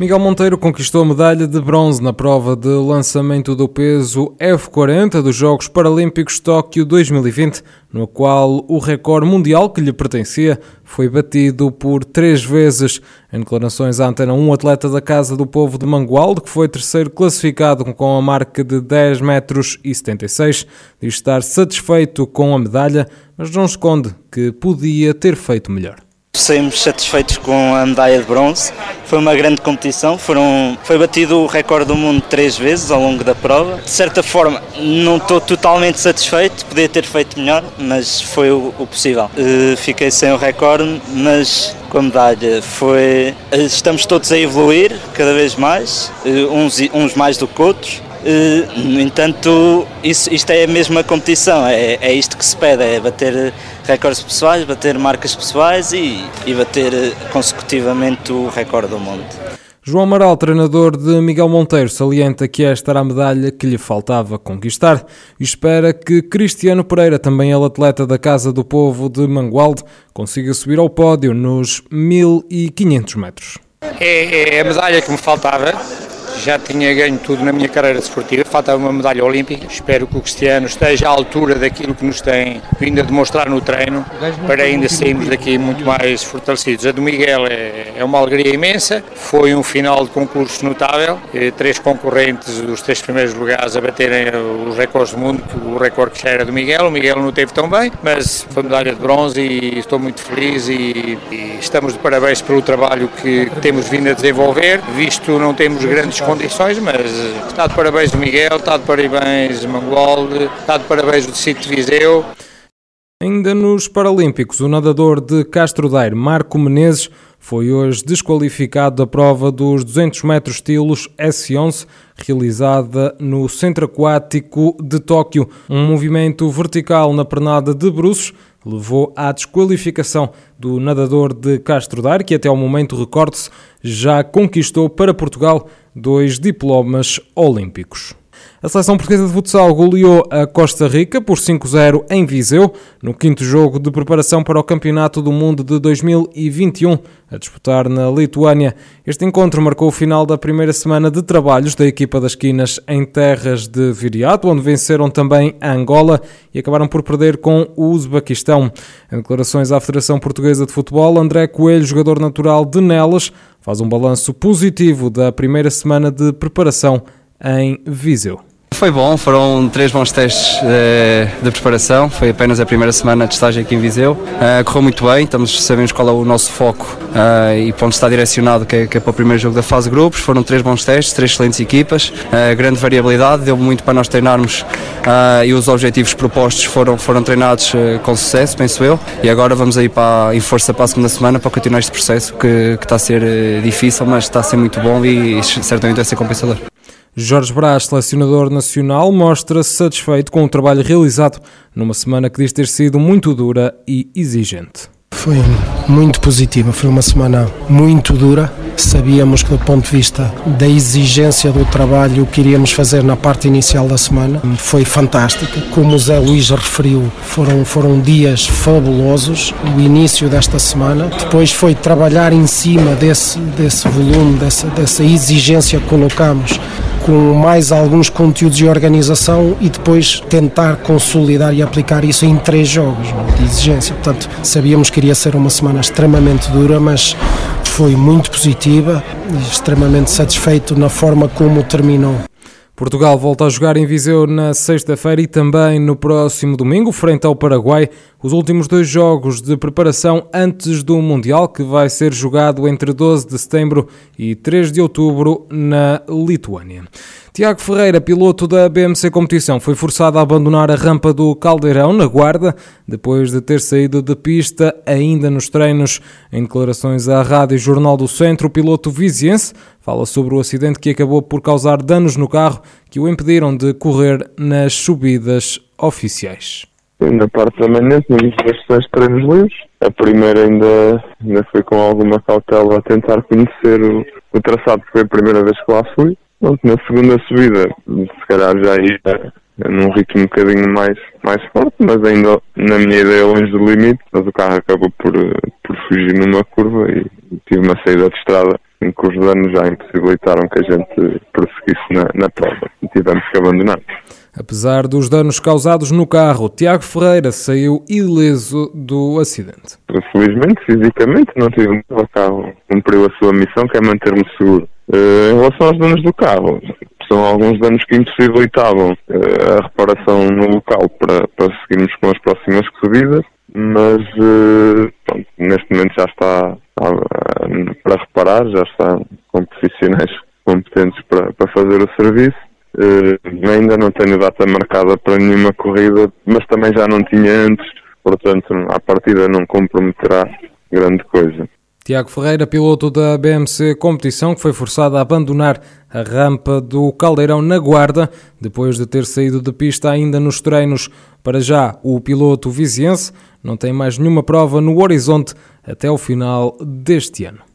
Miguel Monteiro conquistou a medalha de bronze na prova de lançamento do peso F40 dos Jogos Paralímpicos Tóquio 2020, no qual o recorde mundial que lhe pertencia foi batido por três vezes. Em declarações à Antena 1, atleta da Casa do Povo de Mangualde, que foi terceiro classificado com a marca de 10 metros e 76, diz estar satisfeito com a medalha, mas não esconde que podia ter feito melhor. Saímos satisfeitos com a medalha de bronze. Foi uma grande competição. Foram, foi batido o recorde do mundo três vezes ao longo da prova. De certa forma, não estou totalmente satisfeito. Podia ter feito melhor, mas foi o, o possível. Uh, fiquei sem o recorde, mas com a medalha foi. Estamos todos a evoluir cada vez mais, uh, uns, uns mais do que outros. Uh, no entanto, isso, isto é a mesma competição, é, é isto que se pede, é bater recordes pessoais, bater marcas pessoais e, e bater eh, consecutivamente o recorde do mundo. João Amaral, treinador de Miguel Monteiro, salienta que esta era a medalha que lhe faltava conquistar e espera que Cristiano Pereira, também ele atleta da Casa do Povo de Mangualde, consiga subir ao pódio nos 1500 metros. É, é a medalha que me faltava, já tinha ganho tudo na minha carreira desportiva, falta uma medalha olímpica. Espero que o Cristiano esteja à altura daquilo que nos tem vindo a demonstrar no treino, para ainda sairmos daqui muito mais fortalecidos. A do Miguel é, é uma alegria imensa, foi um final de concurso notável, eh, três concorrentes dos três primeiros lugares a baterem os recordes do mundo, o recorde que já era do Miguel, o Miguel não teve tão bem, mas foi medalha de bronze e estou muito feliz e, e estamos de parabéns pelo trabalho que temos vindo a desenvolver, visto não temos grandes condições, mas está de parabéns o Miguel, está de parabéns o está de parabéns o Distrito de Viseu. Ainda nos Paralímpicos, o nadador de Castro Daire, Marco Menezes, foi hoje desqualificado da prova dos 200 metros estilos S11, realizada no Centro Aquático de Tóquio. Um movimento vertical na pernada de bruços levou à desqualificação do nadador de Castro Daire, que até ao momento, recorde-se, já conquistou para Portugal dois diplomas olímpicos. A seleção portuguesa de futsal goleou a Costa Rica por 5-0 em Viseu, no quinto jogo de preparação para o Campeonato do Mundo de 2021, a disputar na Lituânia. Este encontro marcou o final da primeira semana de trabalhos da equipa das Quinas em terras de Viriato, onde venceram também a Angola e acabaram por perder com o Uzbequistão. Em declarações à Federação Portuguesa de Futebol, André Coelho, jogador natural de Nelas, faz um balanço positivo da primeira semana de preparação em Viseu. Foi bom, foram três bons testes de, de, preparação, foi apenas a primeira semana de estágio aqui em Viseu. Uh, correu muito bem, estamos, sabemos qual é o nosso foco uh, e para onde está direcionado, que é, que é, para o primeiro jogo da fase grupos. Foram três bons testes, três excelentes equipas, uh, grande variabilidade, deu muito para nós treinarmos e os objetivos propostos foram, foram treinados com sucesso, penso eu. E agora vamos aí para, em força para a segunda semana para continuar este processo que, que está a ser difícil, mas está a ser muito bom e certamente vai ser compensador. Jorge Brás, selecionador nacional, mostra-se satisfeito com o trabalho realizado numa semana que diz ter sido muito dura e exigente. Foi muito positiva, foi uma semana muito dura. Sabíamos que, do ponto de vista da exigência do trabalho que iríamos fazer na parte inicial da semana, foi fantástica. Como o Zé Luís referiu, foram, foram dias fabulosos. O início desta semana, depois foi trabalhar em cima desse, desse volume, dessa, dessa exigência que colocamos com mais alguns conteúdos e organização e depois tentar consolidar e aplicar isso em três jogos de exigência. Portanto, sabíamos que iria ser uma semana extremamente dura, mas foi muito positiva e extremamente satisfeito na forma como terminou. Portugal volta a jogar em Viseu na sexta-feira e também no próximo domingo, frente ao Paraguai, os últimos dois jogos de preparação antes do Mundial, que vai ser jogado entre 12 de setembro e 3 de outubro na Lituânia. Tiago Ferreira, piloto da BMC Competição, foi forçado a abandonar a rampa do Caldeirão, na Guarda, depois de ter saído de pista ainda nos treinos. Em declarações à Rádio Jornal do Centro, o piloto viziense fala sobre o acidente que acabou por causar danos no carro que o impediram de correr nas subidas oficiais. Na parte da manhã tínhamos bastante treinos livres. A primeira ainda, ainda foi com alguma cautela a tentar conhecer o, o traçado, porque foi a primeira vez que lá fui Pronto, na segunda subida, se calhar já ia num ritmo um bocadinho mais, mais forte, mas ainda na minha ideia longe do limite, mas o carro acabou por, por fugir numa curva e tive uma saída de estrada em que os danos já impossibilitaram que a gente prosseguisse na, na prova e tivemos que abandonar. Apesar dos danos causados no carro, Tiago Ferreira saiu ileso do acidente. Felizmente, fisicamente, não tive o carro cumpriu a sua missão, que é manter-me seguro. Uh, em relação aos danos do carro, são alguns danos que impossibilitavam uh, a reparação no local para, para seguirmos com as próximas subidas, mas uh, pronto, neste momento já está, está para reparar, já está com profissionais competentes para, para fazer o serviço ainda não tenho data marcada para nenhuma corrida, mas também já não tinha antes, portanto, à partida não comprometerá grande coisa. Tiago Ferreira, piloto da BMC Competição, que foi forçado a abandonar a rampa do Caldeirão na Guarda, depois de ter saído de pista ainda nos treinos. Para já, o piloto viziense não tem mais nenhuma prova no horizonte até o final deste ano.